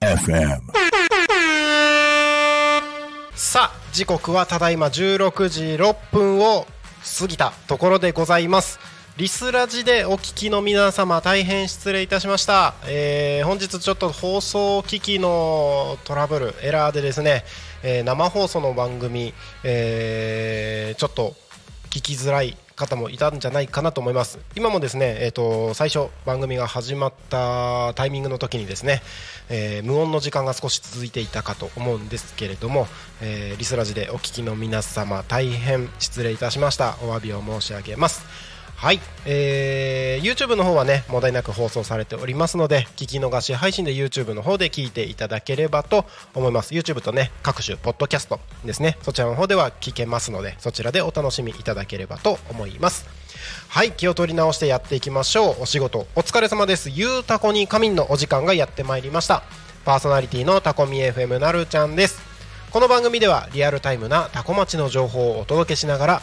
FM さあ時刻はただいま16時6分を過ぎたところでございます。リスラジでお聞きの皆様大変失礼いたしました、えー本日ちょっと放送機器のトラブルエラーでですね、えー生放送の番組、えーちょっと聞きづらい方もいたんじゃないかなと思います。今もですね、えー、と最初番組が始まったタイミングの時にですね、えー無音の時間が少し続いていたかと思うんですけれども、えーリスラジでお聞きの皆様大変失礼いたしました。お詫びを申し上げます。はい、えー YouTube の方はね問題なく放送されておりますので聞き逃し配信で YouTube の方で聞いていただければと思います。YouTube とね各種ポッドキャストですね。そちらの方では聞けますのでそちらでお楽しみいただければと思います。はい気を取り直してやっていきましょう。お仕事お疲れ様です。ゆうたこに仮眠のお時間がやってまいりました。パーソナリティのタコミ FM なるちゃんです。この番組ではリアルタイムなタコ町の情報をお届けしながら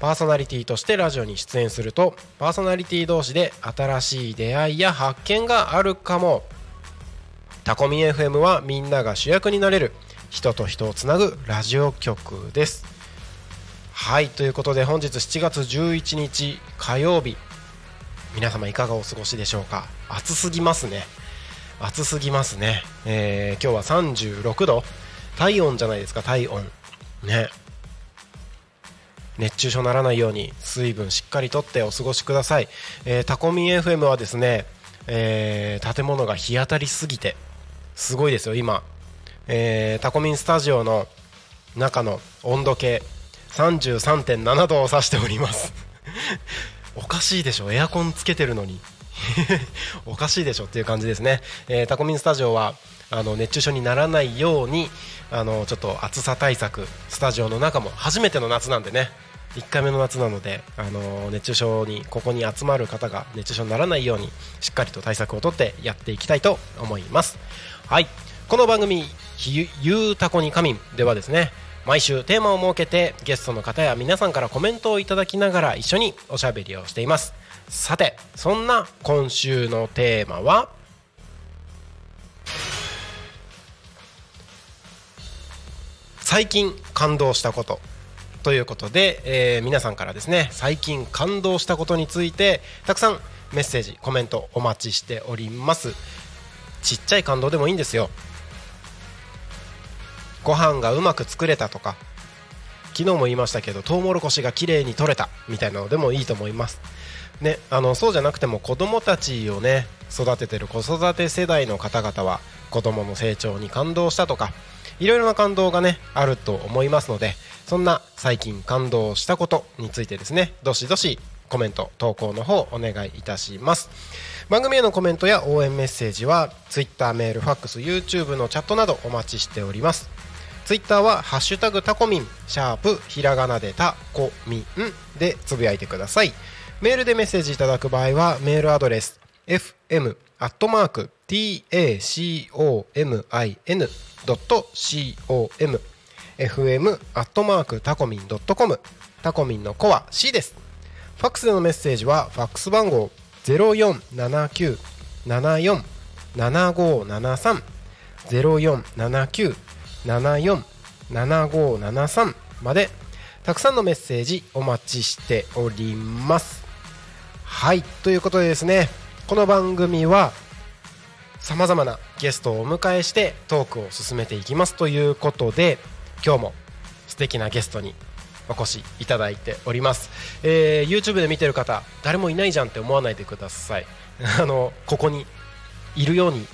パーソナリティとしてラジオに出演するとパーソナリティ同士で新しい出会いや発見があるかも。タコミ FM はみんなが主役になれる人と人をつなぐラジオ局です。はいということで本日7月11日火曜日。皆様いかがお過ごしでしょうか？暑すぎますね。暑すぎますね、えー今日は36度。体温じゃないですか体温。ね。熱中症にならないように水分しっかりとってお過ごしください、えータコミン FM はですね、えー建物が日当たりすぎてすごいですよ今、えータコミンスタジオの中の温度計33.7度を指しております。おかしいでしょエアコンつけてるのに。おかしいでしょっていう感じですね、えータコミンスタジオはあの熱中症にならないようにあのちょっと暑さ対策スタジオの中も初めての夏なんでね。1回目の夏なので、あの熱中症にここに集まる方が熱中症にならないようにしっかりと対策をとってやっていきたいと思います。はい。この番組「ゆうたこに仮眠」ではですね毎週テーマを設けてゲストの方や皆さんからコメントをいただきながら一緒におしゃべりをしています。さてそんな今週のテーマは最近感動したこと。ということで、えー皆さんからですね最近感動したことについてたくさんメッセージコメントお待ちしております。ちっちゃい感動でもいいんですよ。ご飯がうまく作れたとか昨日も言いましたけどトウモロコシが綺麗に取れたみたいなのでもいいと思います。ね、あのそうじゃなくても子供たちをね育ててる子育て世代の方々は子供の成長に感動したとかいろいろな感動がねあると思いますのでそんな最近感動したことについてですねどしどしコメント投稿の方お願いいたします。番組へのコメントや応援メッセージは Twitter メールファックス YouTube のチャットなどお待ちしております。ツイッターは「ハッシュタグタコミン」シャープひらがなでタコミンでつぶやいてください。メールでメッセージいただく場合はメールアドレス fm.tacomin.com fm アットマーク tacomin.com fm アットコミン .com タコミンの子は C です。ファックスでのメッセージはファックス番号0479747573 0479747573までたくさんのメッセージお待ちしております。はいということでですねこの番組はさまざまなゲストをお迎えしてトークを進めていきますということで今日も素敵なゲストにお越しいただいております、えー YouTube で見てる方誰もいないじゃんって思わないでください。あのここにいるように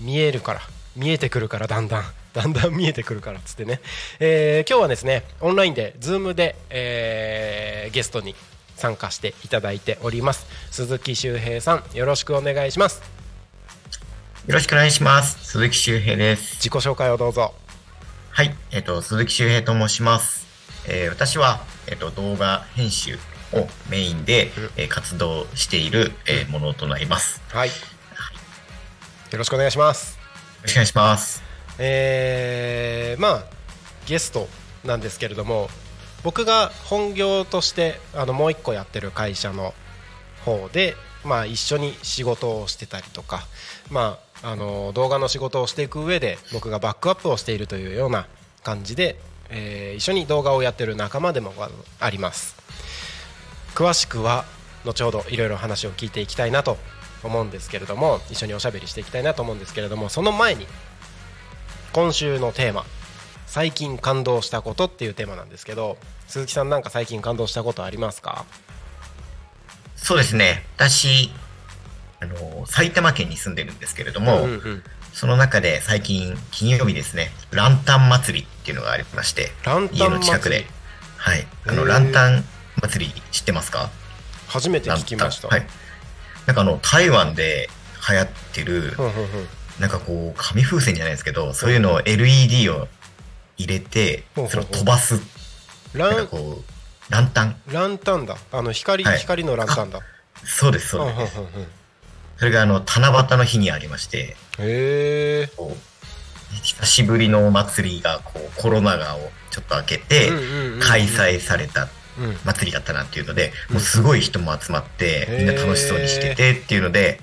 見えるから見えてくるからだんだん だんだん見えてくるからっつってね、えー今日はですねオンラインで Zoom で、えーゲストに参加していただいております。鈴木修平さんよろしくお願いします。よろしくお願いします。鈴木修平です。自己紹介をどうぞはい、えっ、と、鈴木修平と申します。えー私は、えっ、と、動画編集をメインで、うんえー活動している、えーものとなります。よはいよろしくお願いしますろしくお願いします。えーまあゲストなんですけれども僕が本業としてあのもう一個やってる会社の方で、まあ、一緒に仕事をしてたりとか、まあ、あの動画の仕事をしていく上で僕がバックアップをしているというような感じで、えー一緒に動画をやってる仲間でもあります詳しくは後ほどいろいろ話を聞いていきたいなと思うんですけれども一緒におしゃべりしていきたいなと思うんですけれどもその前に今週のテーマ最近感動したことっていうテーマなんですけど鈴木さんなんか最近感動したことありますか？そうですね。私、あの、埼玉県に住んでるんですけれども、うんうん。その中で最近、金曜日ですね、ランタン祭りっていうのがありまして、家の近くで。はい。あの、ランタン祭り知ってますか？初めて聞きました、はい。なんかあの、台湾で流行ってる、うんうんうん。なんかこう、紙風船じゃないですけど、そういうのを LED を入れてほうほうほう、それを飛ばす、なんランかこう、ランタン。ランタンだ。あの光、はい。光のランタンだ。そうです、そううんうんうんです。うんそれがあの、七夕の日にありまして、へ久しぶりのお祭りが、こう、コロナ禍をちょっと開けて、開催されたうん祭りだったなっていうので、うん。もうすごい人も集まって、みんな楽しそうにしててっていうので、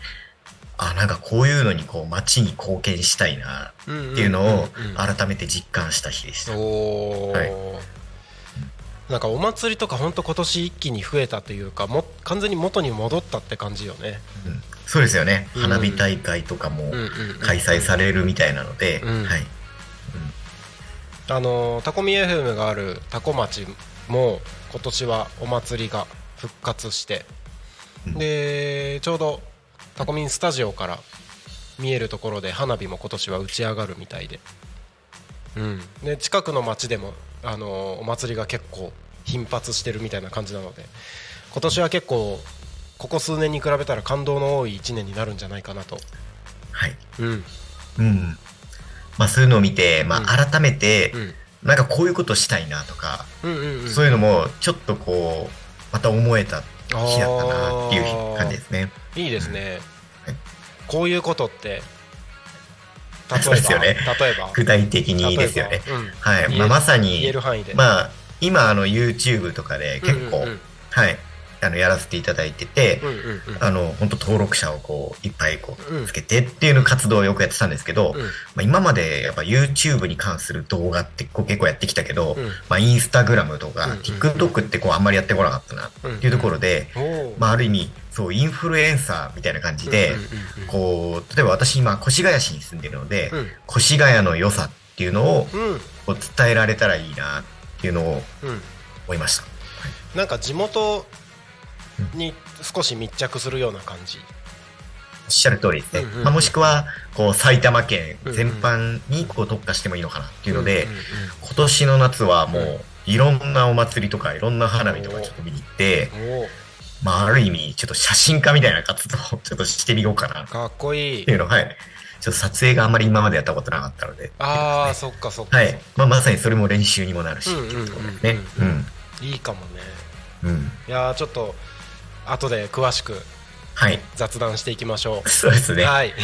あ、なんかこういうのにこう街に貢献したいなっていうのを改めて実感した日でした。はい。なんかお祭りとか本当今年一気に増えたというかも完全に元に戻ったって感じよね。うんそうですよね。うん。花火大会とかも開催されるみたいなので、うん。はい。あのタコミ FM があるタコ町も今年はお祭りが復活して、うん。でちょうどタコミンスタジオから見えるところで花火も今年は打ち上がるみたいで,、うん、で近くの町でもあのお祭りが結構頻発してるみたいな感じなので今年は結構ここ数年に比べたら感動の多い1年になるんじゃないかなと、はい。うん。うん。まあそういうのを見て、まうん。あ改めてう、ん。なんかこういうことしたいなとか、うんうんうん、そういうのもちょっとこう、また思えた日だったなっていう感じですね。いいですね、はい。こういうことって例えばそうですよね。例えば具体的にですよね。うん。はい。まあまさ言えにる、範囲で、まあ今あの YouTube とかで結構、うんうんうん。はい、あのやらせていただいてて、うんうんうん。あの本当登録者をこういっぱいこうんうつけてっていうの活動をよくやってたんですけど、うんまあ、今までやっぱ YouTube に関する動画ってこう結構やってきたけど、うん。まあ、インスタグラムとかうんうん TikTok ってこうあんまりやってこなかったなっていうところで、おー。まあ、ある意味そうインフルエンサーみたいな感じで、うんうんうん。こう例えば私今越谷市に住んでるので、うん。越谷の良さっていうのをうん。こう伝えられたらいいなっていうのをうん。思いました。なんか地元に少し密着するような感じ、おっしゃる通りですね。まあ、もしくは、こう、埼玉県全般にこう特化してもいいのかなっていうので、今年の夏はもういろんなお祭りとか、いろんな花火とかちょっと見に行って、まあ、ある意味、ちょっと写真家みたいな活動をちょっとしてみようかなっかっこいいていうのを、はい。ちょっと撮影があんまり今までやったことなかったので。ああねそっかそっか、はい。まあ、まさにそれも練習にもなるし、うんっていうところですね。うん。いいかもねうん。いやーちょっと後で詳しくはい。雑談していきましょうそうですね。ははい、い。よ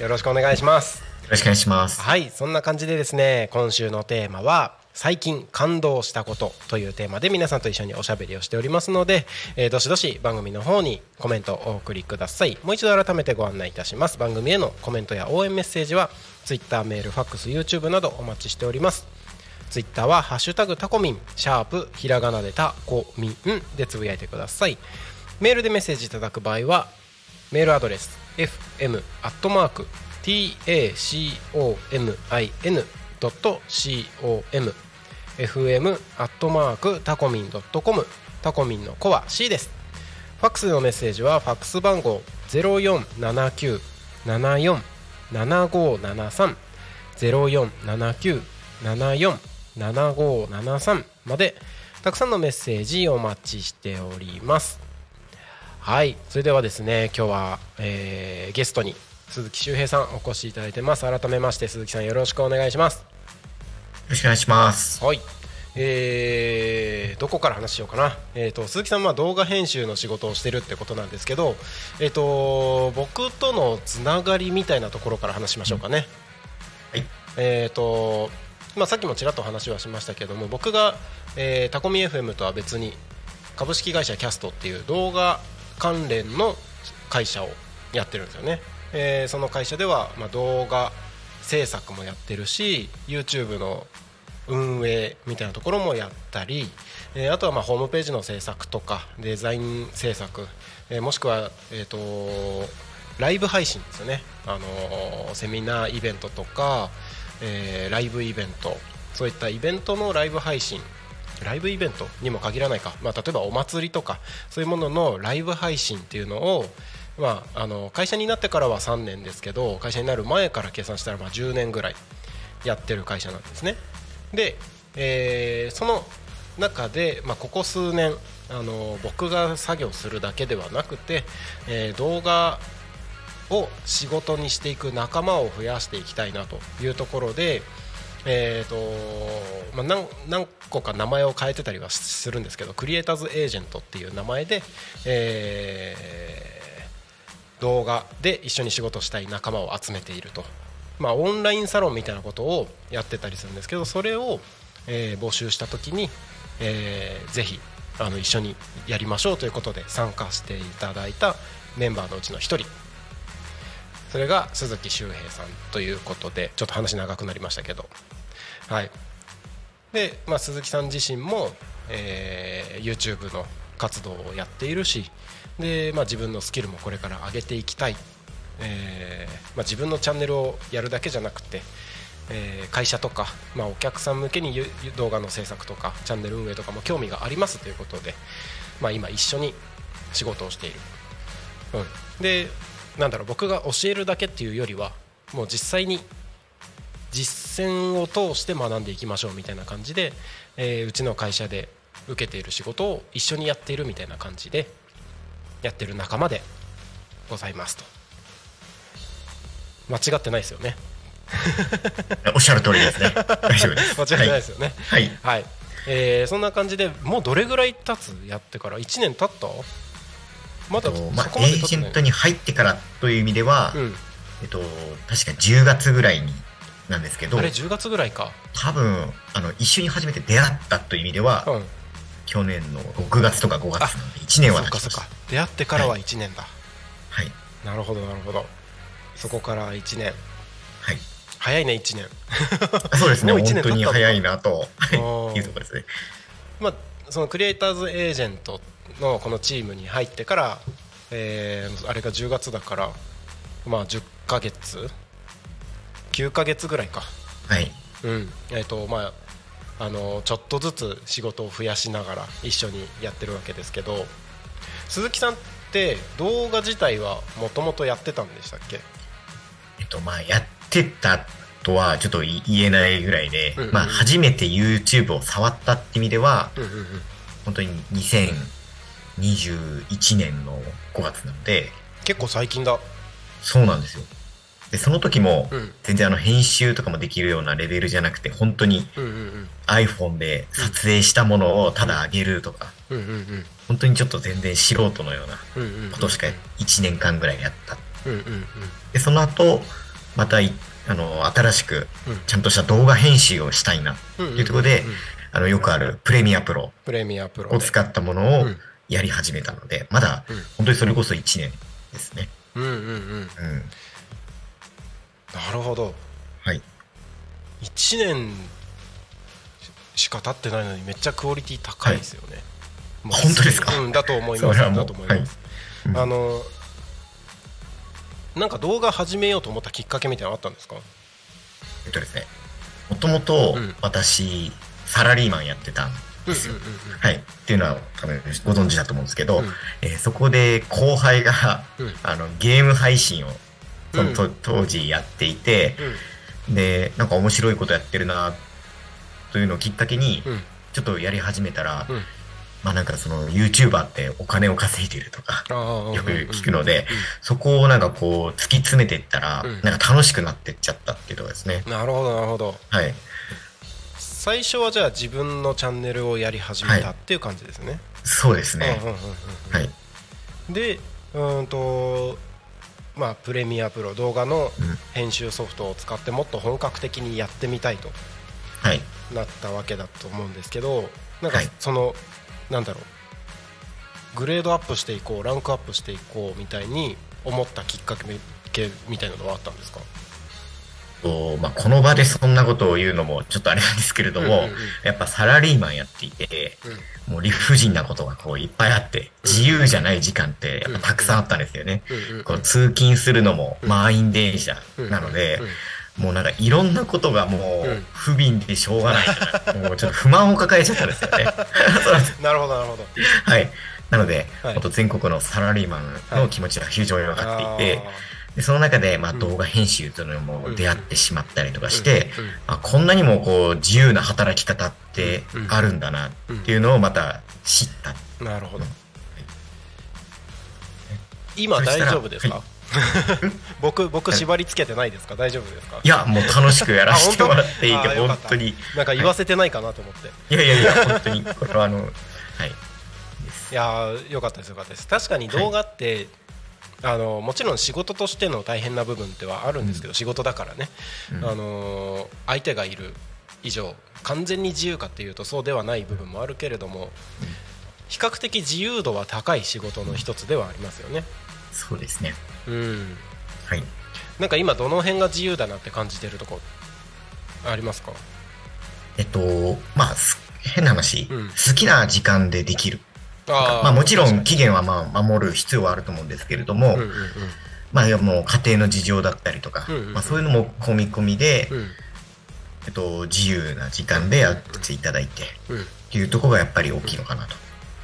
よろしくお願いしますろしくお願いします。はいそんな感じでですね今週のテーマは最近感動したことというテーマで皆さんと一緒におしゃべりをしておりますので、えーどしどし番組の方にコメントをお送りくださいもう一度改めてご案内いたします番組へのコメントや応援メッセージは Twitter メールファックス YouTube などお待ちしておりますツイッターは「ハッシュタグタコミン」シャープひらがなでタコミンでつぶやいてください。メールでメッセージいただく場合はメールアドレス fm アットマーク tacomin.com fm アットマークタコミン .com タコミンの子は C です。ファックスのメッセージはファックス番号0479747573 0479747573までたくさんのメッセージお待ちしております。はい。それではですね今日は、えーゲストに鈴木周平さんお越しいただいてます。改めまして鈴木さんよろしくお願いします。よろしくお願いします。はい。えーどこから話しようかな、えー、と鈴木さんは動画編集の仕事をしてるってことなんですけど、えー、と僕とのつながりみたいなところから話しましょうかね。はい。えーとまあ、さっきもちらっと話はしましたけども僕が、えータコミ FM とは別に株式会社キャストっていう動画関連の会社をやってるんですよね、えーその会社では、まあ、動画制作もやってるし YouTube の運営みたいなところもやったり、えーあとはまあホームページの制作とかデザイン制作、えーもしくは、えー、とライブ配信ですよね、あのセミナーイベントとか、えーライブイベント。そういったイベントのライブ配信。ライブイベントにも限らないか、まあ、例えばお祭りとかそういうもののライブ配信っていうのを、まあ、あの会社になってからは3年ですけど会社になる前から計算したらま10年ぐらいやってる会社なんですね。で、えーその中で、まあ、ここ数年あの僕が作業するだけではなくて、えー動画を仕事にしていく仲間を増やしていきたいなというところで、えーとまあ、何何個か名前を変えてたりはするんですけどクリエイターズエージェントっていう名前で、えー動画で一緒に仕事したい仲間を集めていると、まあ、オンラインサロンみたいなことをやってたりするんですけどそれを、えー募集した時に、えーぜひあの一緒にやりましょうということで参加していただいたメンバーのうちの一人それが鈴木周平さんということでちょっと話長くなりましたけど。はい。で、まあ、鈴木さん自身も、えー YouTube の活動をやっているしで、まあ、自分のスキルもこれから上げていきたい、えーまあ、自分のチャンネルをやるだけじゃなくて、えー会社とか、まあ、お客さん向けに動画の制作とかチャンネル運営とかも興味がありますということで、ま、今一緒に仕事をしている、うん、でなんだろう僕が教えるだけっていうよりはもう実際に実践を通して学んでいきましょうみたいな感じで、えーうちの会社で受けている仕事を一緒にやっているみたいな感じでやってる仲間でございますと間違ってないですよね おっしゃる通りですね。大丈夫です。間違ってないですよねはい。はい。はい、えーそんな感じでもうどれぐらい経つ？やってから1年経った？まだまあエージェントに入ってからという意味では、うん、えっと、確か10月ぐらいになんですけどあれ、10月ぐらいか。多分、あの、一緒に初めて出会ったという意味では、うん。去年の6月とか5月なんで、1年は。出会ってからは1年だ、はい。なるほどなるほど。そこから1年。はい。早いね1年。そうですね、もう本当に早いなと。ー。いうところですね。まあそのクリエイターズエージェントのこのチームに入ってから、えーあれが10月だからまあ10ヶ月9ヶ月ぐらいか。はい。うん。えっ、とまああのちょっとずつ仕事を増やしながら一緒にやってるわけですけど鈴木さんって動画自体はもともとやってたんでしたっけ？えっと、まあ、やってたとはちょっと言えないぐらいで、うんうんうん。まあ、初めて YouTube を触ったって意味では、うんうんうん。本当に2021年の5月なので、結構最近だ。そうなんですよ。で、その時もうん、全然あの編集とかもできるようなレベルじゃなくて、本当に iPhone で撮影したものをただ上げるとか、本当にちょっと全然素人のようなことしか1年間ぐらいやった。で、その後、またい、あの、新しくうん、ちゃんとした動画編集をしたいな、うんうんというところであの、よくあるプレミアプロプレミアプロを使ったものをうんやり始めたので、まだうん、本当にそれこそ1年ですね。うんうんうん。うん。なるほど。はい。1年しか経ってないのにめっちゃクオリティ高いですよね、もう本当ですか？うん、だと思います。それはもうだと思います、うん。あのなんか動画始めようと思ったきっかけみたいなのあったんですか？えっとですね、もともとうん。私、サラリーマンやってたんですよ。はい。っていうのは多分ご存知だと思うんですけど、うん。えーそこで後輩が、うん。あの、ゲーム配信を、そのとうん。当時やっていて、うん。で、なんか面白いことやってるな、というのをきっかけに、うん。ちょっとやり始めたら、うん。まあなんかその YouTuber ってお金を稼いでるとか、よく聞くので、そこをなんかこう突き詰めていったら、うん。なんか楽しくなってっちゃったっていうところですね。なるほどなるほど。はい。最初はじゃあ自分のチャンネルをやり始めたっていう感じですね、そうですね。うんうんうんはい。うんでうーんとまあプレミアプロ動画のうん編集ソフトを使ってもっと本格的にやってみたいとはい。なったわけだと思うんですけどなんかはいその、なんだろうグレードアップしていこうランクアップしていこうみたいに思ったきっかけみたいなのはあったんですか？とまあ、この場でそんなことを言うのもちょっとあれなんですけれども、うんうんうん。やっぱサラリーマンやっていて、うん。もう理不尽なことがこういっぱいあって、自由じゃない時間ってやっぱたくさんあったんですよね。うんうんこう通勤するのも満員電車なのでもうなんかいろんなことがもう不憫でしょうがないから、もうちょっと不満を抱えちゃったんですよね。なるほどなるほど。はい。なので、はい。全国のサラリーマンの気持ちが非常に分かっていて、でその中で、まあ、うん。動画編集というのも出会ってしまったりとかして、あこんなにもこう自由な働き方ってあるんだなっていうのをまた知った。なるほど。今大丈夫ですか、は 僕僕縛りつけてないですか？大丈夫ですか？いや、もう楽しくやらせてもらっていて、あ本当？あよかった。本当に。なんか言わせてないかなと思って、い。やいやいや、本当に、これはあの、はい。いやーよかったですよかったです。確かに動画って、あのもちろん仕事としての大変な部分ってはあるんですけど、仕事だからね、うん。あのー相手がいる以上完全に自由かっていうとそうではない部分もあるけれども、比較的自由度は高い仕事の一つではありますよね。そうですね。うん。はい。なんか今どの辺が自由だなって感じてるとこありますか？えっと、まあ、す変な話、うん。好きな時間でできる。まあもちろん確期限はまあ守る必要はあると思うんですけれども、かにうんうん。まあもう家庭の事情だったりとか、うんうんうん。まあそういうのも込み込みで、うん。えっと、自由な時間でやっていただいて、うん。うんっていうところがやっぱり大きいのかなと。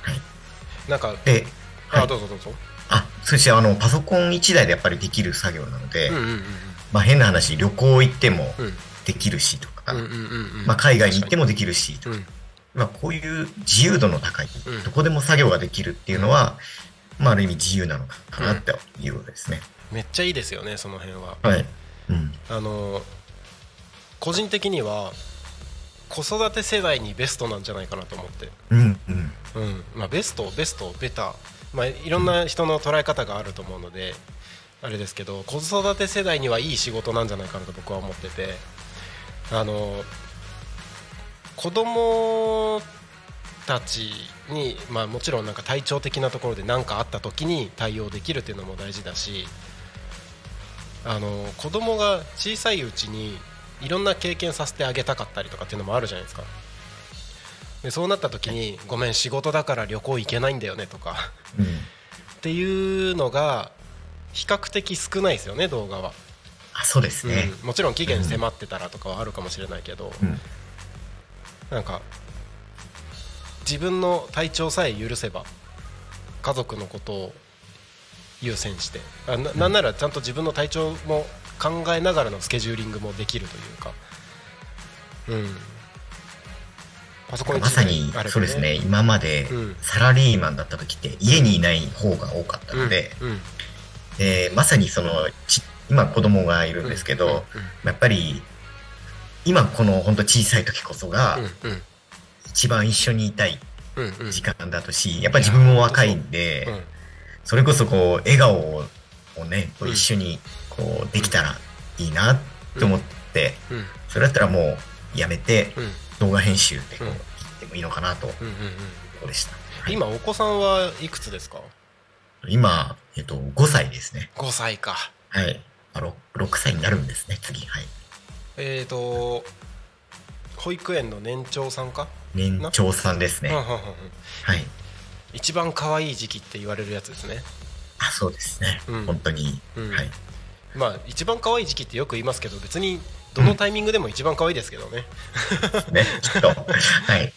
はい。なんかで、はあい。どうぞどうぞ。あ、そしてあの、パソコン1台でやっぱりできる作業なので、うんうんうん。まあ変な話、旅行行ってもうん。できるしとか、うんうんうんうん。まあ海外に行ってもできるしとか、うんまあこういう自由度の高い、うんどこでも作業ができるっていうのは、まあある意味自由なのかなっていうことですね。めっちゃいいですよねその辺ははい。うん。あの個人的には子育て世代にベストなんじゃないかなと思ってうん、うん。うんまあベストベストベタまあいろんな人の捉え方があると思うのであれですけど子育て世代にはいい仕事なんじゃないかなと僕は思っててあの子供たちに、まあ、もちろんなんか体調的なところで何かあった時に対応できるっていうのも大事だしあの子供が小さいうちにいろんな経験させてあげたかったりとかっていうのもあるじゃないですかでそうなった時に「ごめん仕事だから旅行行けないんだよね」とかうん。っていうのが比較的少ないですよね動画は、あ、そうですね。うんもちろん期限迫ってたらとかはあるかもしれないけど、うん。なんか自分の体調さえ許せば家族のことを優先してあななんならちゃんと自分の体調も考えながらのスケジューリングもできるというか。うん。パソコンまさにそうですね。今までうん。サラリーマンだった時って家にいない方が多かったので、うん。うん。えーまさにそのち今子供がいるんですけど、やっぱり今この本当小さい時こそが一番一緒にいたい時間だとしやっぱり自分も若いんで、うん。それこそこう笑顔をねこううん一緒にこうできたらいいなって思って、うん。それだったらもうやめてうん。動画編集ってこうってもいいのかなとこでした、はい。今お子さんはいくつですか？今、えっと、5歳ですね。5歳か。はい。あ 6, 6歳になるんですね次。はいえーと保育園の年長さんか、年長さんですね、うんうんうんうん。はい。一番可愛い時期って言われるやつですね。あそうですね、うん。本当に、うん。はい。まあ一番可愛い時期ってよく言いますけど別にどのタイミングでも一番可愛いですけどね、ね。きっと。はい。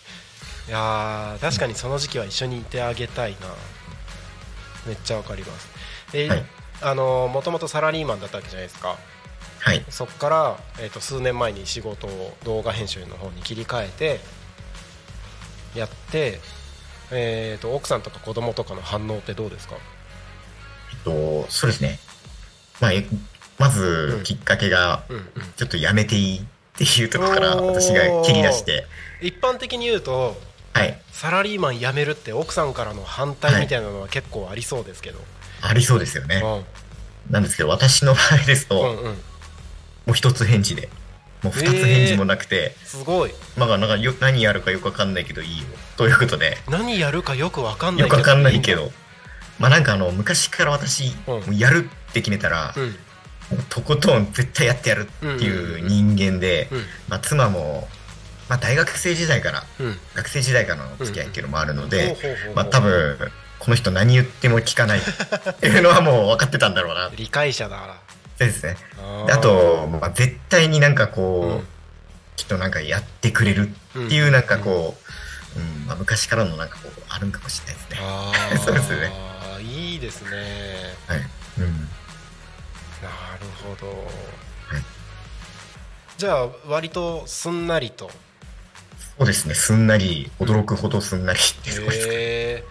いやー確かにその時期は一緒にいてあげたいな。めっちゃわかります。で、はい。あのもともとサラリーマンだったわけじゃないですかはい。そこから、えー、と数年前に仕事を動画編集の方に切り替えてやって、えー、と奥さんとか子供とかの反応ってどうですか？えっと、そうですね。まあ、えまずきっかけが、うんうん。ちょっとやめていいっていうところから私が切り出して、一般的に言うとはい。サラリーマン辞めるって奥さんからの反対みたいなのは結構ありそうですけど、ありそうですよね。うん。なんですけど、私の場合ですと、うんうんもう一つ返事で、もう二つ返事もなくて、すごい。まあなんかよ何やるかよくわかんないけどいいよ。ということで、何やるかよくわかんないよくわかんないけど、まあなんかあの、昔から私、うん。もうやるって決めたら、うん。とことん絶対やってやるっていう人間で、うん。まあ妻も、まあ大学生時代から、うん。学生時代からの付き合いっていうのもあるので、まあ多分、この人何言っても聞かないっていうのはもう分かってたんだろうな。理解者だからですね。あと、まあ、絶対になんかこう、うんきっとなんかやってくれるっていうなんかこう、うんまあ、昔からのなんかこうあるんかもしれないですね。あ そうですねあいいですねはい。うん。なるほど、はいじゃあ割とすんなりとそうですね。すんなり、驚くほどすんなりっていうところですかね。へ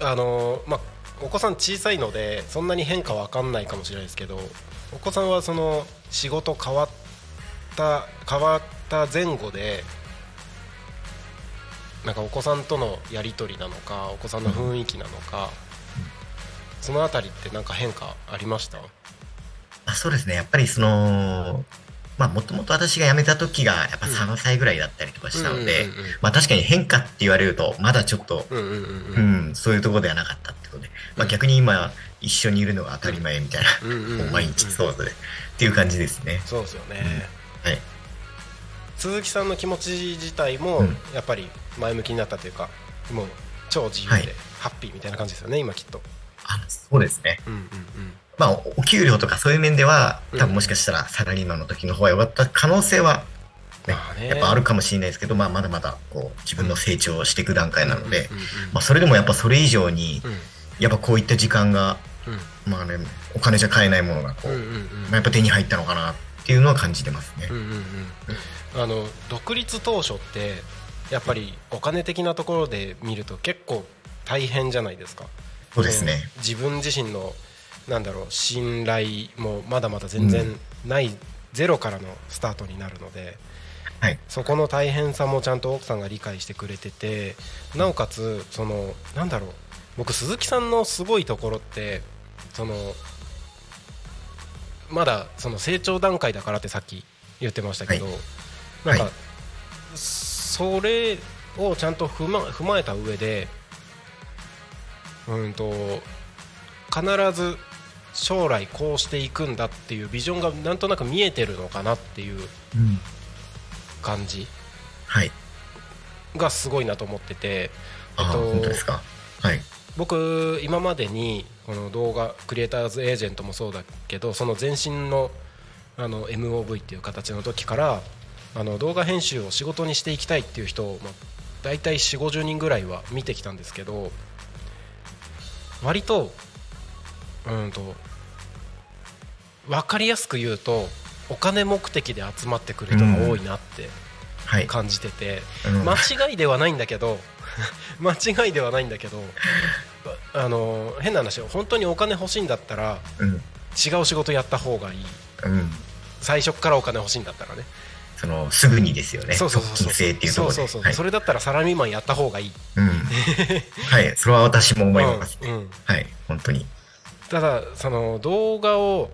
ーあのまあお子さん小さいのでそんなに変化わかんないかもしれないですけどお子さんはその仕事変わった変わった前後でなんかお子さんとのやり取りなのかお子さんの雰囲気なのか、そのあたりってなんか変化ありました？あそうですね。やっぱりその、まあもともと私が辞めた時がやっぱ3歳ぐらいだったりとかしたので、まあ確かに変化って言われると、まだちょっと、うんそういうところではなかったってことで、まあ逆に今一緒にいるのが当たり前みたいな、もう毎日そうで、っていう感じですね。そうですよね、はい。鈴木さんの気持ち自体もうん。やっぱり前向きになったというかもう超自由はい。でハッピーみたいな感じですよね今きっと。あそうですね。うんうんうんまあ、おお給料とかそういう面では、うん。多分もしかしたらサラリーマンの時の方が良かった可能性は、ねまあね。やっぱあるかもしれないですけど、まあ、まだまだこう自分の成長をしていく段階なので、まあ、それでもやっぱそれ以上に、うん。やっぱこういった時間が、うん。まあね、お金じゃ買えないものがこう、まあ、やっぱ手に入ったのかなっていうのは感じてますね。うんうんうんあの独立当初ってやっぱりお金的なところで見ると結構大変じゃないですか。そうですね。自分自身のなんだろう信頼もまだまだ全然ない、ゼロからのスタートになるのではい。そこの大変さもちゃんと奥さんが理解してくれててなおかつそのなんだろう僕鈴木さんのすごいところってそのまだその成長段階だからってさっき言ってましたけど、はい。なんか、はい。それをちゃんと踏ま踏まえた上でうんと必ず将来こうしていくんだっていうビジョンがなんとなく見えてるのかなっていううん。感じはい。がすごいなと思ってて、ああ、本当ですか？はい。僕今までにこの動画クリエイターズエージェントもそうだけどその前身のあの MOV っていう形の時からあの動画編集を仕事にしていきたいっていう人を、まあ、大体4 5 0人ぐらいは見てきたんですけど割とうんと分かりやすく言うとお金目的で集まってくる人が多いなってはい。感じてて、うん間違いではないんだけど 間違いではないんだけどあの変な話本当にお金欲しいんだったらうん。違う仕事やった方がいいうん。最初からお金欲しいんだったらねその、すぐにですよね。そうそうそうそう。そうそうはいそれだったらサラリーマンやった方がいい、うん。はい。それは私も思います。うんうんはい。本当に。ただその動画を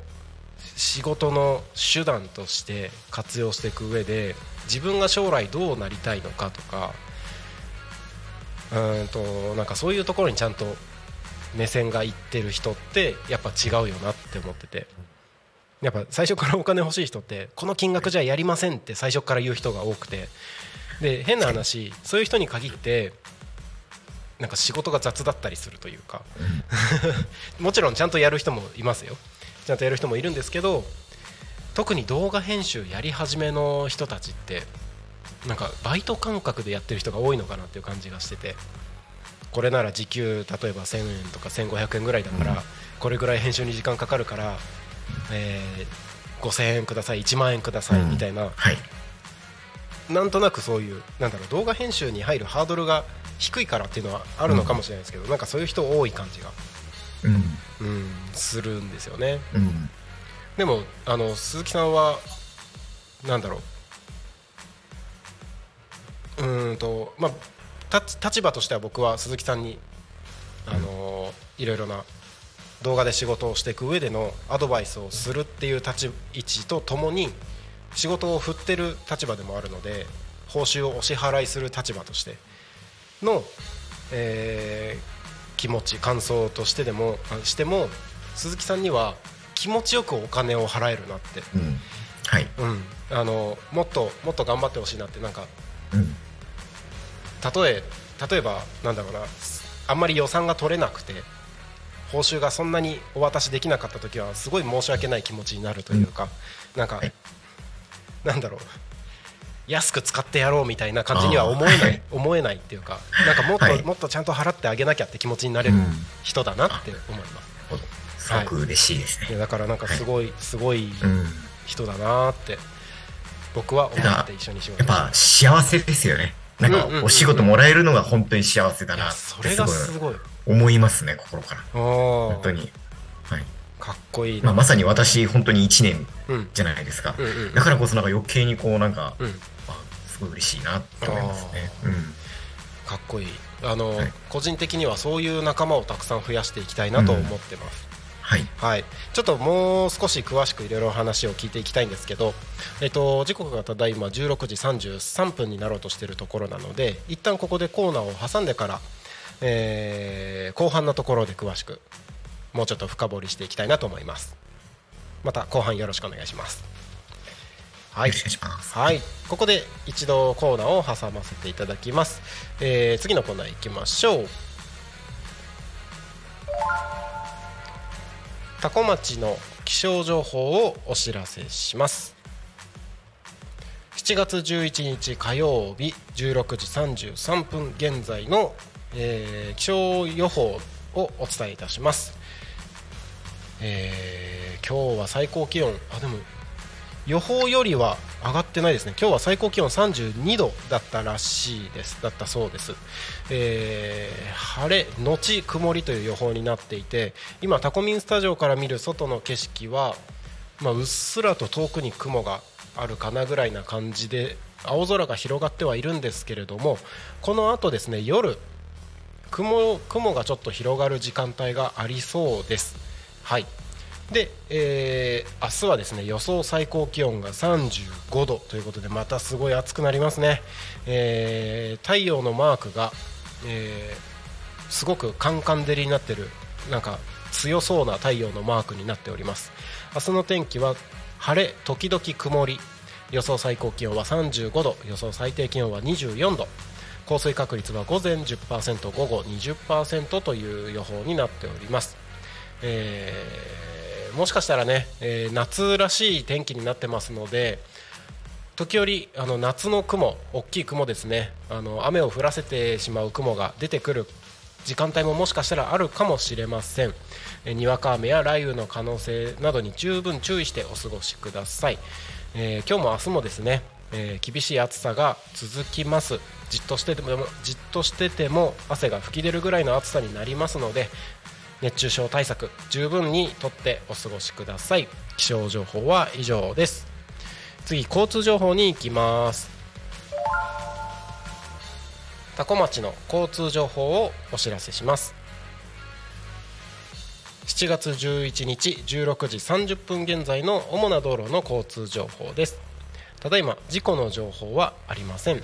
仕事の手段として活用していく上で自分が将来どうなりたいのかとかうんとなんかそういうところにちゃんと目線がいってる人ってやっぱ違うよなって思ってて。やっぱ最初からお金欲しい人ってこの金額じゃやりませんって最初から言う人が多くて。で変な話そういう人に限ってなんか仕事が雑だったりするというか。もちろんちゃんとやる人もいますよ。ちゃんとやる人もいるんですけど特に動画編集やり始めの人たちってなんかバイト感覚でやってる人が多いのかなっていう感じがしてて。これなら時給例えば1000円とか1500円ぐらいだから、うん。これぐらい編集に時間かかるから、えー5000円ください1万円くださいみたいな、はい。なんとなくそういうなんだろう動画編集に入るハードルが低いからっていうのはあるのかもしれないですけど、なんかそういう人多い感じが、うん。うん、するんですよねうん。でもあの鈴木さんはなんだろううーんとまあ立立場としては僕は鈴木さんにあのいろいろな動画で仕事をしていく上でのアドバイスをするっていう立ち位置とともに仕事を振ってる立場でもあるので報酬をお支払いする立場としての、えー気持ち感想としてでもあしても鈴木さんには気持ちよくお金を払えるなって、うん。はい。うん、あのもっともっと頑張ってほしいなって。なんかうん。例え例えばなんだろうな。あんまり予算が取れなくて報酬がそんなにお渡しできなかった時はすごい申し訳ない気持ちになるというか、なんか、はい。なんだろう安く使ってやろうみたいな感じには思えない、思えないっていうかなんかもっと、はい。もっとちゃんと払ってあげなきゃって気持ちになれるうん。人だなって思います、すごく嬉しいですね。だからなんかすごい、すごいうん。人だなって僕は思って一緒に仕事やっぱ幸せですよね。なんかうんうんうんうん。お仕事もらえるのが本当に幸せだなそれがすすごい思いますね、心から。本本当に。はい。かっこいいな、まあ、まさに私、本当に1年うん。じゃないですか。うんうんだからこそなんか余計にこうなんか、ごい嬉しいなって思いますね。うん。かっこいい。あの、はい。個人的にはそういう仲間をたくさん増やしていきたいなと思ってます、はい。はい、ちょっともう少し詳しくいろいろ話を聞いていきたいんですけど、えっと、時刻がただいま16時33分になろうとしているところなので一旦ここでコーナーを挟んでから、えー後半のところで詳しくもうちょっと深掘りしていきたいなと思います。また後半よろしくお願いしますはいよろしくお願いします。はい、ここで一度コーナーを挟ませていただきます。えー次のコーナー行きましょう。多古町の気象情報をお知らせします。7月11日火曜日16時33分現在の、えー気象予報をお伝えいたします。えー今日は最高気温あでも予報よりは上がってないですね。今日は最高気温32度だったらしいです。だったそうです、えー晴れ後曇りという予報になっていて今タコミンスタジオから見る外の景色は、まあ、うっすらと遠くに雲があるかなぐらいな感じで青空が広がってはいるんですけれどもこの後ですね夜雲雲がちょっと広がる時間帯がありそうです。はい。で、えー明日はですね予想最高気温が35度ということでまたすごい暑くなりますね、えー太陽のマークが、えーすごくカンカン照りになってるなんか強そうな太陽のマークになっております。明日の天気は晴れ時々曇り。予想最高気温は35度。予想最低気温は24度。降水確率は午前10%午後20%という予報になっております、えーもしかしたらね、えー夏らしい天気になってますので時折あの夏の雲大きい雲ですね。あの雨を降らせてしまう雲が出てくる時間帯ももしかしたらあるかもしれません。えーにわか雨や雷雨の可能性などに十分注意してお過ごしください、えー今日も明日もですね、えー厳しい暑さが続きます。じっとしててもじっとしてても汗が噴き出るぐらいの暑さになりますので熱中症対策十分にとってお過ごしください。気象情報は以上です。次交通情報に行きます。多古町の交通情報をお知らせします。7月11日16時30分現在の主な道路の交通情報です。ただいま事故の情報はありません。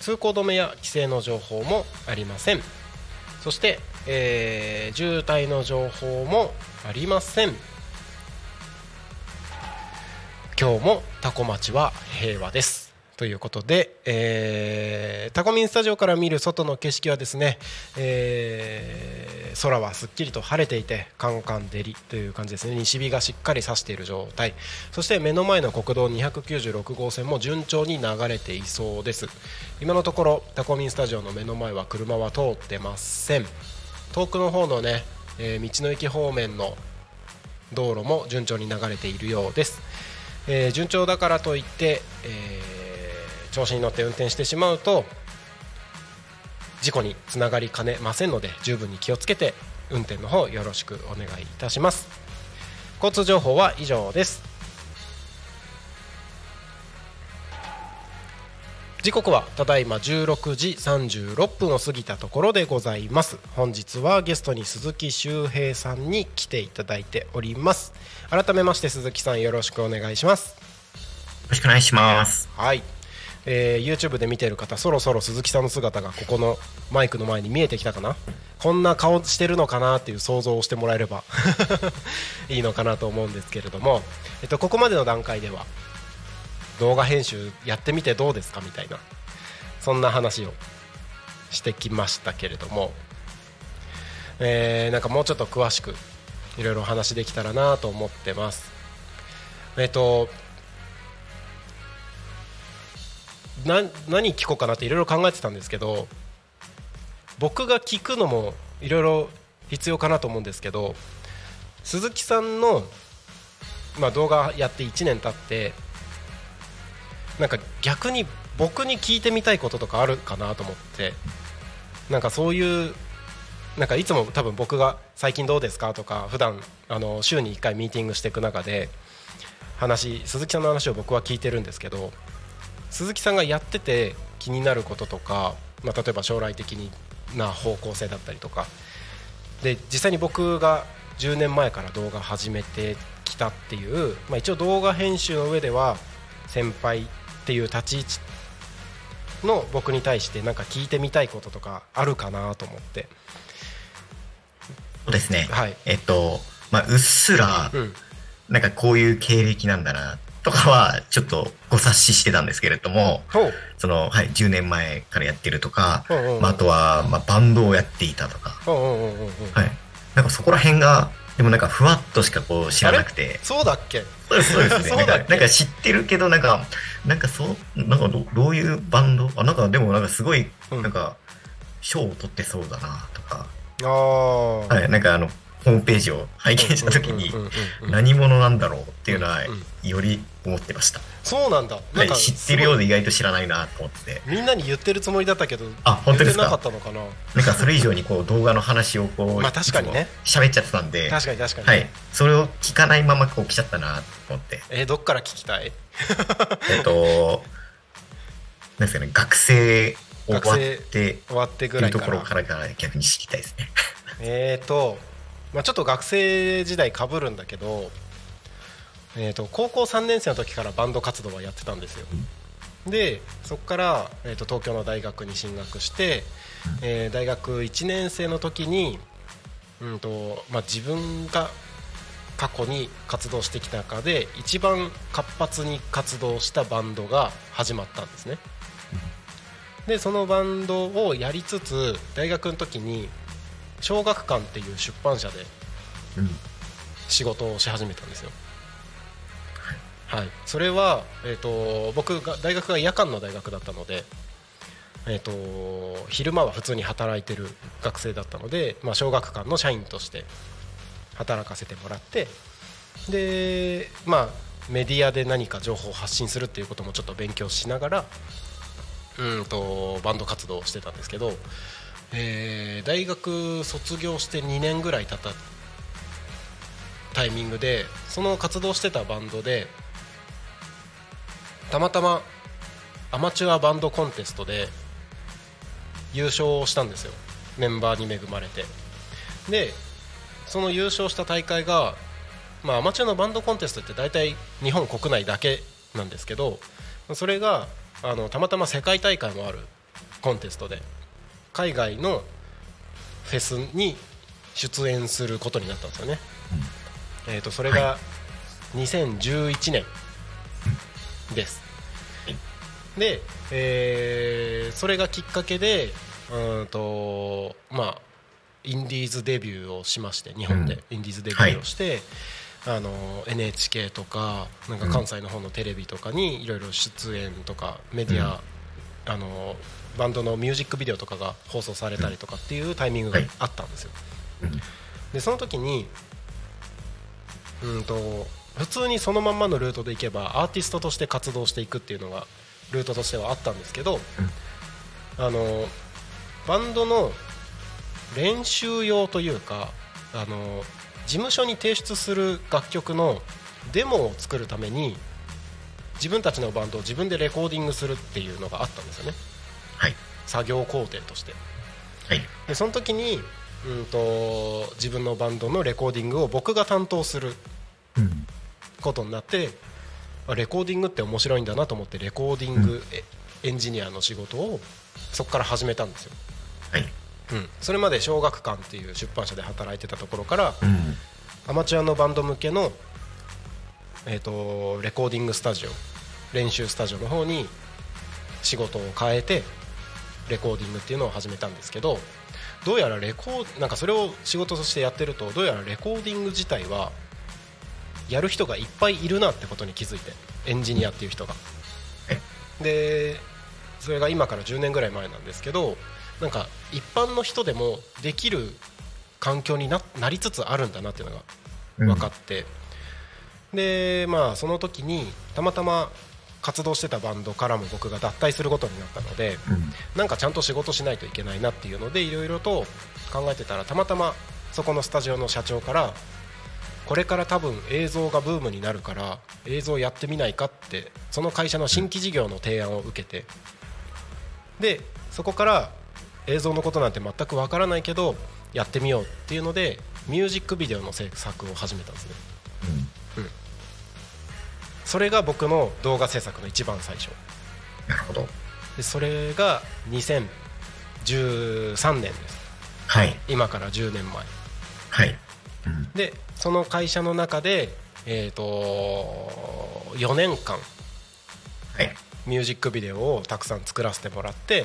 通行止めや規制の情報もありません。そして、えー渋滞の情報もありません。今日もタコ町は平和です。ということで、えータコミンスタジオから見る外の景色はですね、えー空はすっきりと晴れていてカンカン照りという感じですね。西日がしっかり差している状態。そして目の前の国道296号線も順調に流れていそうです。今のところタコミンスタジオの目の前は車は通ってません。遠くの方のね、えー道の駅方面の道路も順調に流れているようです、えー順調だからといって、えー調子に乗って運転してしまうと事故につながりかねませんので十分に気をつけて運転の方よろしくお願いいたします。交通情報は以上です。時刻はただいま16時36分を過ぎたところでございます。本日はゲストに鈴木周平さんに来ていただいております。改めまして鈴木さんよろしくお願いします。よろしくお願いします。はい、えー YouTube で見てる方そろそろ鈴木さんの姿がここのマイクの前に見えてきたかな？こんな顔してるのかなっていう想像をしてもらえれば いいのかなと思うんですけれども、えっと、ここまでの段階では動画編集やってみてどうですかみたいなそんな話をしてきましたけれども、えーなんかもうちょっと詳しくいろいろお話できたらなと思ってます。えっとな何聞こうかなっていろいろ考えてたんですけど僕が聞くのもいろいろ必要かなと思うんですけど鈴木さんの、まあ、動画やって1年経ってなんか逆に僕に聞いてみたいこととかあるかなと思ってなんかそういうなんかいつも多分僕が「最近どうですか?」とか普段あの週に1回ミーティングしていく中で話鈴木さんの話を僕は聞いてるんですけど鈴木さんがやってて気になることとか、まあ、例えば将来的な方向性だったりとかで実際に僕が10年前から動画始めてきたっていう、まあ、一応動画編集の上では先輩っていう立ち位置の僕に対してなんか聞いてみたいこととかあるかなと思って。そうですね。はい。えっと、まあ、うっすら、うん。なんかこういう経歴なんだな、とかは、ちょっとご察ししてたんですけれども、その、はい、10年前からやってるとか、うんうんうん。まあ、あとは、まあ、バンドをやっていたとか、はい。なんかそこら辺が、でもなんかふわっとしかこう知らなくて、そうだっけ？そうです、そうですね。なんかなんか知ってるけど、なんか、なんかそう、なんかどどういうバンド？あ、なんかでもなんかすごい、うん。なんか、賞を取ってそうだな、とか、ああはい、なんかあの、ホームページを拝見したときに何者なんだろうっていうのはうん、より思ってました。そうなんだ。なんかはい、知ってるようで意外と知らないなと思って。て。みんなに言ってるつもりだったけどあ本当ですか？言ってなかったのかな？なんかそれ以上にこう動画の話をこう、まあ確かにね。喋っちゃってたんで、確かに確かに、はい、それを聞かないままこう来ちゃったなと思って。えーどっから聞きたい？えっと、なんですかね、学生終わって、終わってぐっていうとら。いからころからが逆に知りたいですね。えーと、まあ、ちょっと学生時代かぶるんだけど、えー、と高校3年生の時からバンド活動はやってたんですよ。でそこから、えー、と東京の大学に進学して、えー大学1年生の時に、うんとまあ、自分が過去に活動してきた中で一番活発に活動したバンドが始まったんですね。でそのバンドをやりつつ大学の時に小学館っていう出版社でうん。仕事をし始めたんですよはい。それは、えー、と僕が大学が夜間の大学だったので、えー、と昼間は普通に働いてる学生だったので、まあ、小学館の社員として働かせてもらってでまあメディアで何か情報を発信するっていうこともちょっと勉強しながらうんとバンド活動をしてたんですけど、えー大学卒業して2年ぐらい経ったタイミングでその活動してたバンドでたまたまアマチュアバンドコンテストで優勝したんですよ。メンバーに恵まれて。でその優勝した大会が、まあ、アマチュアのバンドコンテストって大体日本国内だけなんですけどそれがあのたまたま世界大会もあるコンテストで海外のフェスに出演することになったんですよね、えー、とそれが2011年です、で、えーそれがきっかけでうーんとまあインディーズデビューをしまして日本でインディーズデビューをして、あの NHK とかなんか関西の方のテレビとかにいろいろ出演とかメディア、あのバンドのミュージックビデオとかが放送されたりとかっていうタイミングがあったんですよ。うん。でその時にうんと普通にそのまんまのルートでいけばアーティストとして活動していくっていうのがルートとしてはあったんですけど、あのバンドの練習用というかあの事務所に提出する楽曲のデモを作るために自分たちのバンドを自分でレコーディングするっていうのがあったんですよねはい。作業工程としてはい。でその時に、うん、と自分のバンドのレコーディングを僕が担当するうん。ことになってあレコーディングって面白いんだなと思ってレコーディングえエンジニアの仕事をそこから始めたんですよ、はい。うん、それまで小学館っていう出版社で働いてたところからうん。アマチュアのバンド向けの、えー、とレコーディングスタジオ練習スタジオの方に仕事を変えてレコーディングっていうのを始めたんですけどどうやらレコーなんかそれを仕事としてやってるとどうやらレコーディング自体はやる人がいっぱいいるなってことに気づいてエンジニアっていう人がはい。でそれが今から10年ぐらい前なんですけどなんか一般の人でもできる環境にななりつつあるんだなっていうのが分かって、でまあその時にたまたま活動してたバンドからも僕が脱退することになったのでうん。なんかちゃんと仕事しないといけないなっていうのでいろいろと考えてたらたまたまそこのスタジオの社長からこれから多分映像がブームになるから映像やってみないかってその会社の新規事業の提案を受けて。でそこから映像のことなんて全くわからないけどやってみようっていうのでミュージックビデオの制作を始めたんですね。それが僕の動画制作の一番最初。なるほど。でそれが2013年です。はい。今から10年前。はい。うん。でその会社の中でえっ、と4年間はい。ミュージックビデオをたくさん作らせてもらって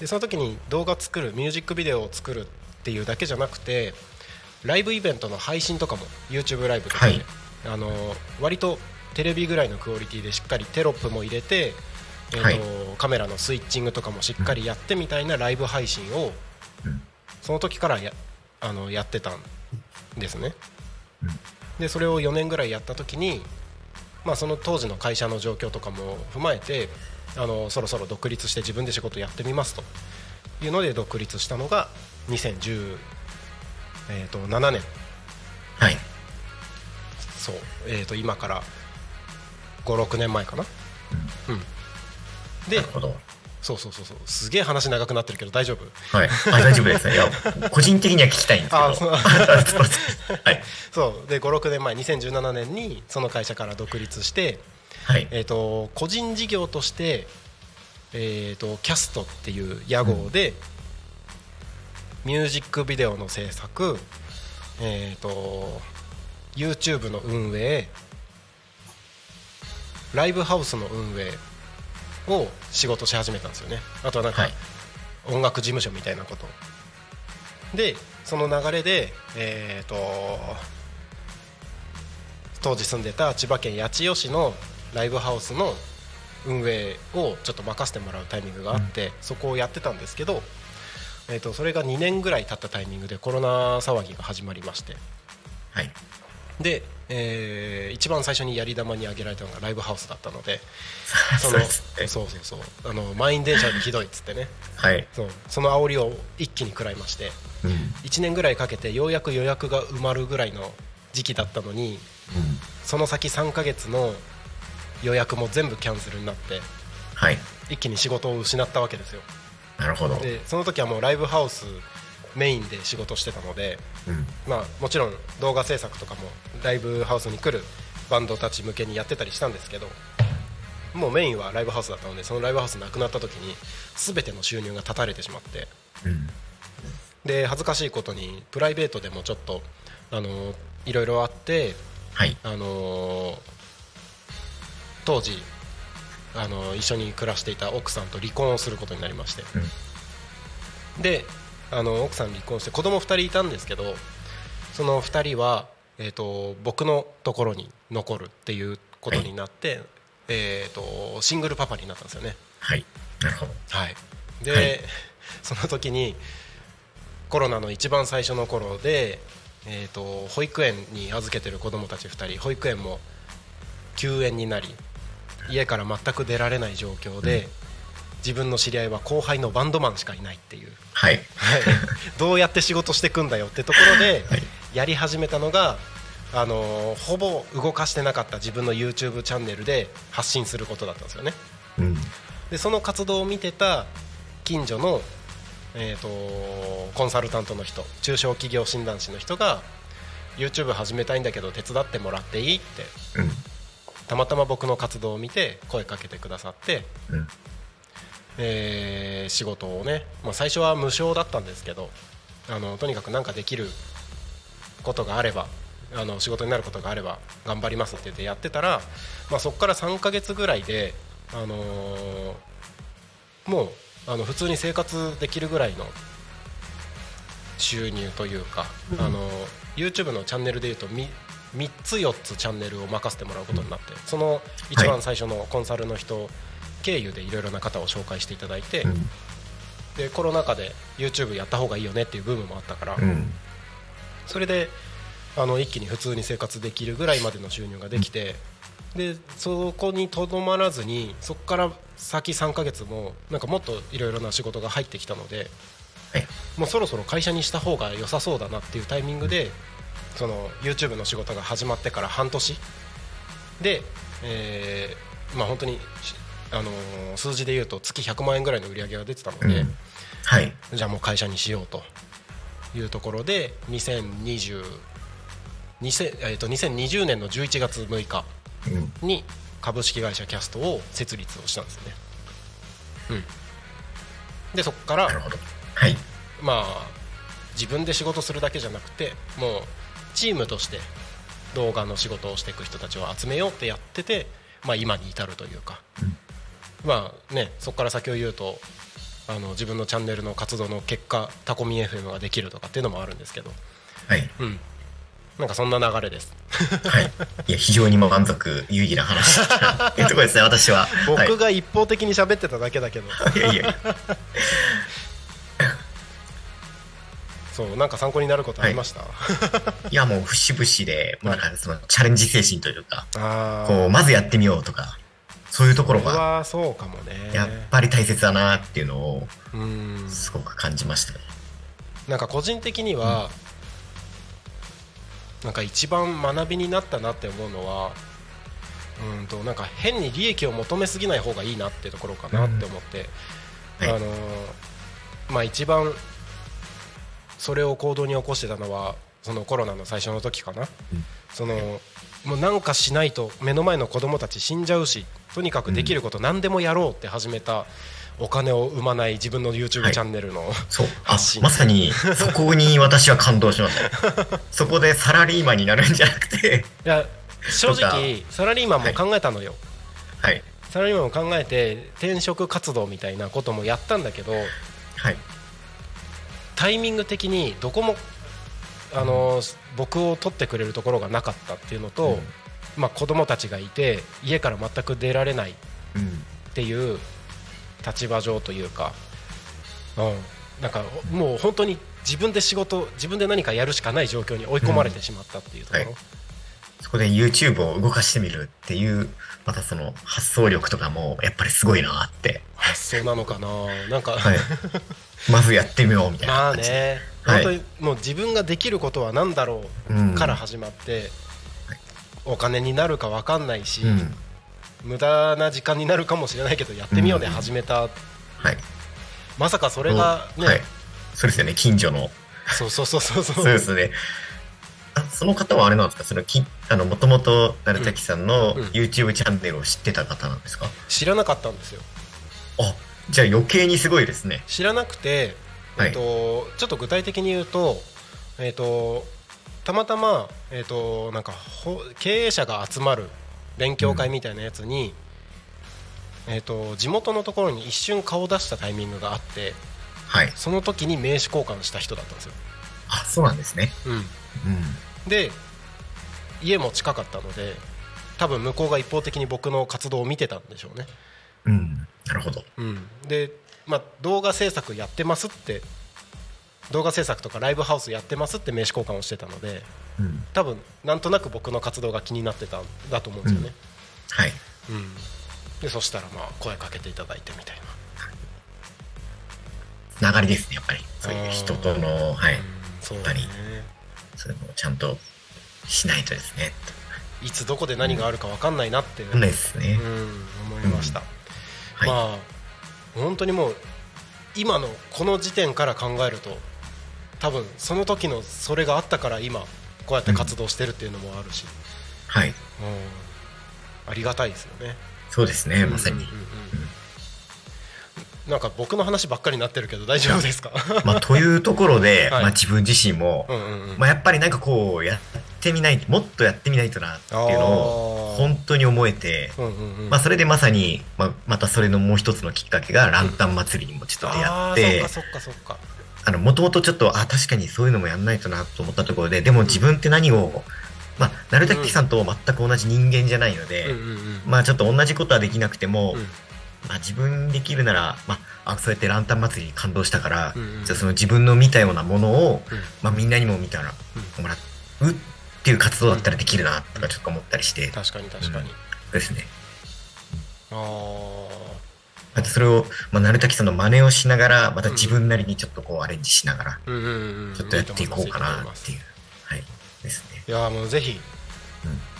でその時に動画作るミュージックビデオを作るっていうだけじゃなくてライブイベントの配信とかも YouTube ライブとかで、はいあの割とテレビぐらいのクオリティでしっかりテロップも入れて、えーとはいカメラのスイッチングとかもしっかりやってみたいなライブ配信をうんその時からやあのやってたんですね。うん。でそれを4年ぐらいやった時に、まあ、その当時の会社の状況とかも踏まえてあのそろそろ独立して自分で仕事やってみますと。いうので独立したのが2017、えー、と7年。はい。そう、えー、と今から56年前かな、うん、でなるほど。そうそうそうそうすげえ話長くなってるけど大丈夫？はい。あ、大丈夫ですね。いや、個人的には聞きたいんですけど。あそう はい。そうで56年前2017年にその会社から独立して、はい。えー、と個人事業として、えー、とキャストっていう屋号で、ミュージックビデオの制作、えー、と YouTube の運営ライブハウスの運営を仕事し始めたんですよねあとはなんか、はい。音楽事務所みたいなことでその流れでえっ、と当時住んでた千葉県八千代市のライブハウスの運営をちょっと任せてもらうタイミングがあって、そこをやってたんですけど、えー、とそれが2年ぐらい経ったタイミングでコロナ騒ぎが始まりましてはい。で、えー一番最初にやり玉に挙げられたのがライブハウスだったので そのそう。そうそうあの満員電車よりひどいっつってねはい。そうその煽りを一気に食らいましてうん。うん。1年ぐらいかけてようやく予約が埋まるぐらいの時期だったのにその先3ヶ月の予約も全部キャンセルになってはい。一気に仕事を失ったわけですよなるほど。でその時はもうライブハウスメインで仕事してたので、うん。まあ、もちろん動画制作とかもライブハウスに来るバンドたち向けにやってたりしたんですけどもうメインはライブハウスだったのでそのライブハウスなくなった時に全ての収入が断たれてしまってうん。で恥ずかしいことにプライベートでもちょっとあのいろいろあってはい。あの当時あの一緒に暮らしていた奥さんと離婚をすることになりましてであの奥さん離婚して子供2人いたんですけどその2人は、えー、と僕のところに残るっていうことになって、えー、とシングルパパになったんですよね。はい。なるほど。はい、で、はいその時にコロナの一番最初の頃で、えー、と保育園に預けてる子どもたち2人保育園も休園になり家から全く出られない状況で、うん自分の知り合いは後輩のバンドマンしかいないっていう、はい。は いどうやって仕事していくんだよってところではい。やり始めたのが、あのーほぼ動かしてなかった自分の YouTube チャンネルで発信することだったんですよねうん。でその活動を見てた近所の、えー、とコンサルタントの人中小企業診断士の人が YouTube 始めたいんだけど手伝ってもらっていいってうん。たまたま僕の活動を見て声かけてくださって、うん。えー仕事をね、まあ、最初は無償だったんですけどあのとにかく何かできることがあればあの仕事になることがあれば頑張りますって言ってやってたら、まあ、そこから3ヶ月ぐらいで、あのーもうあの普通に生活できるぐらいの収入というか、あの YouTube のチャンネルでいうと 3, 3つ4つチャンネルを任せてもらうことになってその一番最初のコンサルの人経由でいろいろな方を紹介していただいて、うん。でコロナ禍で YouTube やった方がいいよねっていうブームもあったから、うん。それであの一気に普通に生活できるぐらいまでの収入ができて、でそこにとどまらずにそこから先3ヶ月もなんかもっといろいろな仕事が入ってきたのではい。もうそろそろ会社にした方が良さそうだなっていうタイミングでその YouTube の仕事が始まってから半年で、えーまあ本当にしあのー数字で言うと月100万円ぐらいの売り上げが出てたので、うん。はい。じゃあもう会社にしようというところで2020 2000えーと2020年の11月6日うん。に株式会社キャストを設立をしたんですよね。うん、でそこからなるほど。はい。まあ自分で仕事するだけじゃなくてもうチームとして動画の仕事をしていく人たちを集めようってやってて、まあ、今に至るというか、まあねそこから先を言うとあの自分のチャンネルの活動の結果タコミ FM ができるとかっていうのもあるんですけど、はい。うん、なんかそんな流れです。はい。いや、非常に満足、有意義な話。だというところですね、私は。はい。僕が一方的に喋ってただけだけど、いやいや、そうなんか参考になることありました、い。やもう節々で、もうなんかそのチャレンジ精神というか、あこう、まずやってみようとか、そういうところが、はそうかもね。やっぱり大切だなっていうのを、うん。すごく感じましたね。なんか個人的には、なんか一番学びになったなって思うのはうんとなんか変に利益を求めすぎない方がいいなってところかなって思って、はい。あのーまあ一番それを行動に起こしてたのはそのコロナの最初の時かな、うん。そのもうなんかしないと目の前の子供たち死んじゃうしとにかくできること何でもやろうって始めたお金を生まない自分の YouTube はいチャンネルの、そう。あ発信まさに、そこに私は感動しました。そこでサラリーマンになるんじゃなくて、いや正と直サラリーマンも考えたのよ、はい。サラリーマンも考えて転職活動みたいなこともやったんだけどはい。タイミング的にどこもあの僕を取ってくれるところがなかったっていうのと、まあ、子供たちがいて家から全く出られないっうん。ていう立場上というか、うん、なんかもう本当に自分で仕事自分で何かやるしかない状況に追い込まれてしまったっていうところ、はいそこで YouTube を動かしてみるっていう、またその発想力とかも、やっぱりすごいなって。発想なのかななんか、はい。まずやってみようみたいなまあ感じで。ね、はい本当にもう自分ができることは何だろううんから始まって、はいお金になるか分かんないし、うん。無駄な時間になるかもしれないけどやってみようで始めた、はい。まさかそれがね、はい。そうですよね、近所の。そうそうそうそうそそううですね。あその方はあれなんですか？そのき、あの、もともと、成崎さんのうん YouTube チャンネルを知ってた方なんですか、知らなかったんですよあ、じゃあ余計にすごいですね。知らなくて、はいえっとちょっと具体的に言うと,、えっとたまたま、えっとなんかほ経営者が集まる勉強会みたいなやつに、えっと地元のところに一瞬顔を出したタイミングがあってはい。その時に名刺交換した人だったんですよ。あ、そうなんですね。うんうん。で家も近かったので多分向こうが一方的に僕の活動を見てたんでしょうね、うん。なるほど。うん、で、まあ、動画制作やってますって動画制作とかライブハウスやってますって名刺交換をしてたのでうん。多分なんとなく僕の活動が気になってたんだと思うんですよね、はい。うんでそしたらまあ声かけていただいてみたいなつながりですね、やっぱり。そういう人との、はい。うんそうだねそういうのをちゃんとしないとですね。いつどこで何があるか分かんないなって、ですね。うん、思いました、はい。まあ本当にもう今のこの時点から考えると多分その時のそれがあったから今こうやって活動してるっていうのもあるし、はい。うん。ありがたいですよね。そうですね、まさに。うん。うんうん。なんか僕の話ばっかりになってるけど大丈夫ですか？まあ、というところで、はい。まあ自分自身も、うんうんうん。まあやっぱりなんかこう、やってみない、もっとやってみないとなっていうのを、本当に思えて、うんうんうん。まあそれでまさに、まあまたそれのもう一つのきっかけが、ランタン祭りにもちょっと出あ会ってー、そっかそっかそっかあの、もともとちょっと、あ、確かにそういうのもやんないとなと思ったところで、でも自分って何を、まあ、なるたきさんと全く同じ人間じゃないので、うんうんうん。まあちょっと同じことはできなくても、うん。まあ自分できるなら、まあ、あそうやってランタン祭りに感動したから、うんうんじゃあその自分の見たようなものを、うん。まあみんなにも見たら、もらうっていう活動だったらできるな、とかちょっと思ったりして、確かに確かに、ですね。ああとそれを、まあ、なるたきさんの真似をしながら、また自分なりにちょっとこうアレンジしながら、ちょっとやっていこうかなっていう。はい。ですね。いやーもうぜひ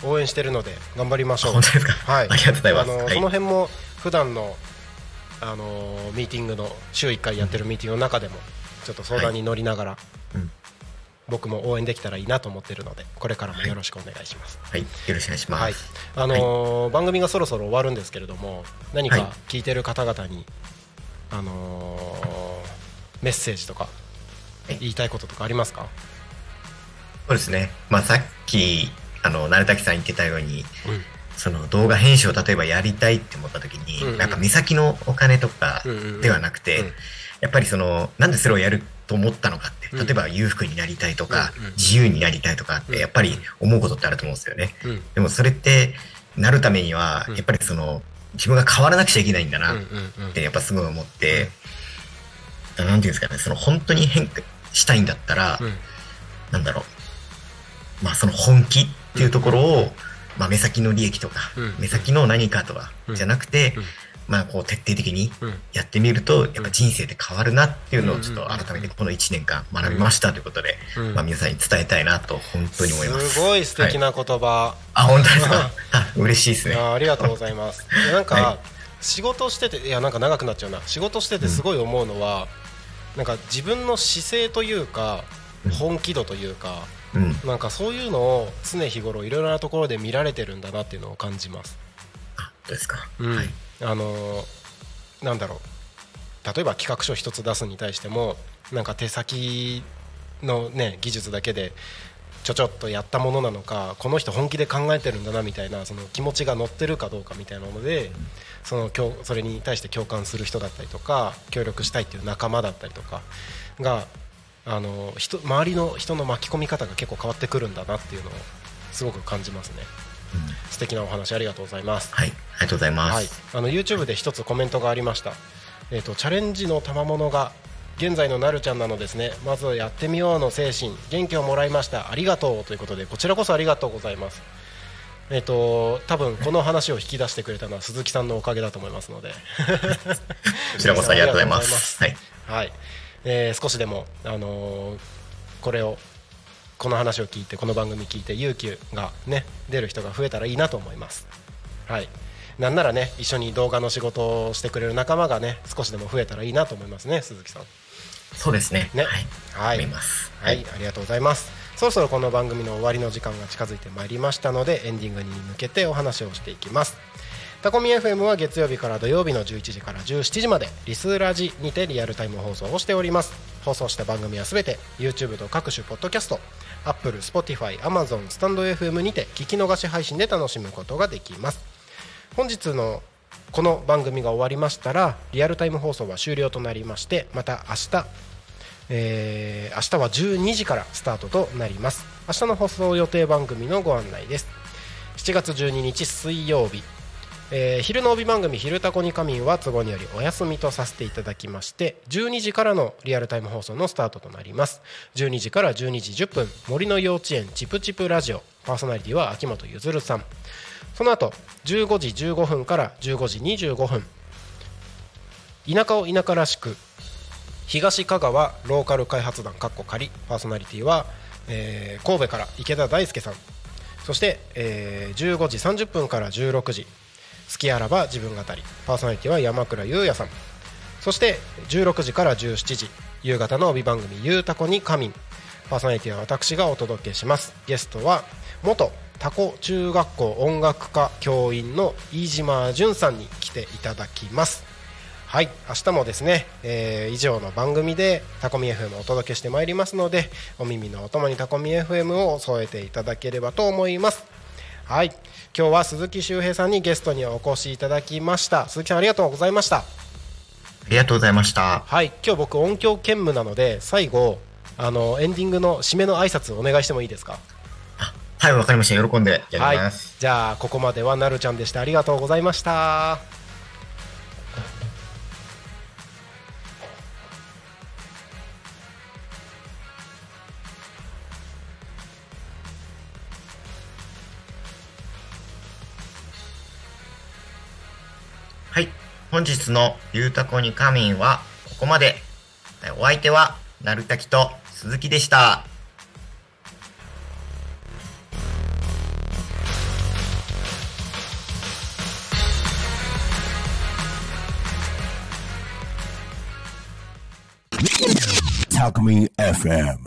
応援してるので頑張りましょう本当ですか？はいありがとうございます。あのはいその辺も普段のあのミーティングの週1回やってるミーティングの中でもちょっと相談に乗りながら、うん僕も応援できたらいいなと思ってるのでこれからもよろしくお願いします。はい。よろしくお願いします。はい、あのー番組がそろそろ終わるんですけれども何はい。か聞いてる方々に、あのーメッセージとかはい。言いたいこととかありますか、そうですね。まあさっき、あの、なるたきさん言ってたように、うん。その動画編集を例えばやりたいって思った時に、うんうん。なんか目先のお金とかうんうんうん。ではなくて、うん。やっぱりその、なんでそれをやると思ったのかって、うん。例えば裕福になりたいとか、自由になりたいとかっうんて、やっぱり思うことってあると思うんですよね。うん。でもそれって、なるためにはうん、やっぱりその、自分が変わらなくちゃいけないんだなって、やっぱすごい思って、なんていうんですかね、その本当に変化したいんだったら、うん。なんだろう、まあその本気っていうところを、まあ目先の利益とか、うん。目先の何かとかうん。じゃなくて、うんまあこう徹底的にうんやってみると、やっぱ人生で変わるなっていうのをちょっと改めてこの1年間学びましたということで、うんまあ皆さんに伝えたいなと本当に思います。すごい素敵はな言葉、あ、本当ですか？あ、嬉しいですね。あありがとうございます。でなんか、は仕事してていやなんか長くなっちゃうな仕事しててすごい思うのは、なんか自分の姿勢というかうん本気度というか、うん。なんかそういうのを常日頃いろいろなところで見られてるんだなっていうのを感じます。あ、ですか。うんはい。あのなんだろう。例えば企画書一つ出すに対してもなんか手先のね技術だけでちょちょっとやったものなのかこの人本気で考えてるんだなみたいなその気持ちが乗ってるかどうかみたいなのでそのそれに対して共感する人だったりとか協力したいっていう仲間だったりとかがあの人周りの人の巻き込み方が結構変わってくるんだなっていうのをすごく感じますね。素敵なお話ありがとうございます。はい。ありがとうございます。はい、あの YouTube で一つコメントがありました、えー、とチャレンジの賜物が現在のなるちゃんなのですね。まずやってみようの精神。元気をもらいました。ありがとう。ということでこちらこそありがとうございます。えっ、と多分この話を引き出してくれたのは鈴木さんのおかげだと思いますので。こちらこそありがとうございます。はい。はい、えー少しでも、あのーこれをこの話を聞いてこの番組聞いて勇気がね出る人が増えたらいいなと思います。はい。なんならね一緒に動画の仕事をしてくれる仲間がね少しでも増えたらいいなと思いますね鈴木さん。そうですね。ね。はい。はい。思います。はい、ありがとうございます。そろそろこの番組の終わりの時間が近づいてまいりましたのでエンディングに向けてお話をしていきますタコミ FM は月曜日から土曜日の11時から17時までリスラジにてリアルタイム放送をしております。放送した番組はすべて YouTube と各種ポッドキャスト Apple、Spotify、Amazon、スタンド FM にて聞き逃し配信で楽しむことができます。本日のこの番組が終わりましたらリアルタイム放送は終了となりましてまた明日えー明日は12時からスタートとなります。明日の放送予定番組のご案内です。7月12日水曜日、えー昼の帯番組「昼タコに仮眠」は都合によりお休みとさせていただきまして12時からのリアルタイム放送のスタートとなります。12時から12時10分森の幼稚園チプチプラジオパーソナリティは秋元ゆずるさん。その後15時15分から15時25分田舎を田舎らしく東香川ローカル開発団かっこ仮パーソナリティは、えー神戸から池田大輔さん。そして、えー15時30分から16時好きあらば自分語り。パーソナリティは山倉優也さん。そして16時から17時夕方の帯番組「ゆうたこに仮眠」パーソナリティは私がお届けします。ゲストは元タコ中学校音楽科教員の飯島淳さんに来ていただきます。はい明日もですね、えー以上の番組でタコミ FM をお届けしてまいりますのでお耳のお供にタコミ FM を添えていただければと思います。はい。今日は鈴木周平さんにゲストにお越しいただきました。鈴木さんありがとうございました。ありがとうございました。はい。今日僕音響兼務なので最後あのエンディングの締めの挨拶お願いしてもいいですか？はい、わかりました。喜んでやはいります。じゃあここまではなるちゃんでした。ありがとうございました本日のゆうたこに仮眠はここまで。お相手は、なるたきと鈴木でした。Talk Me FM.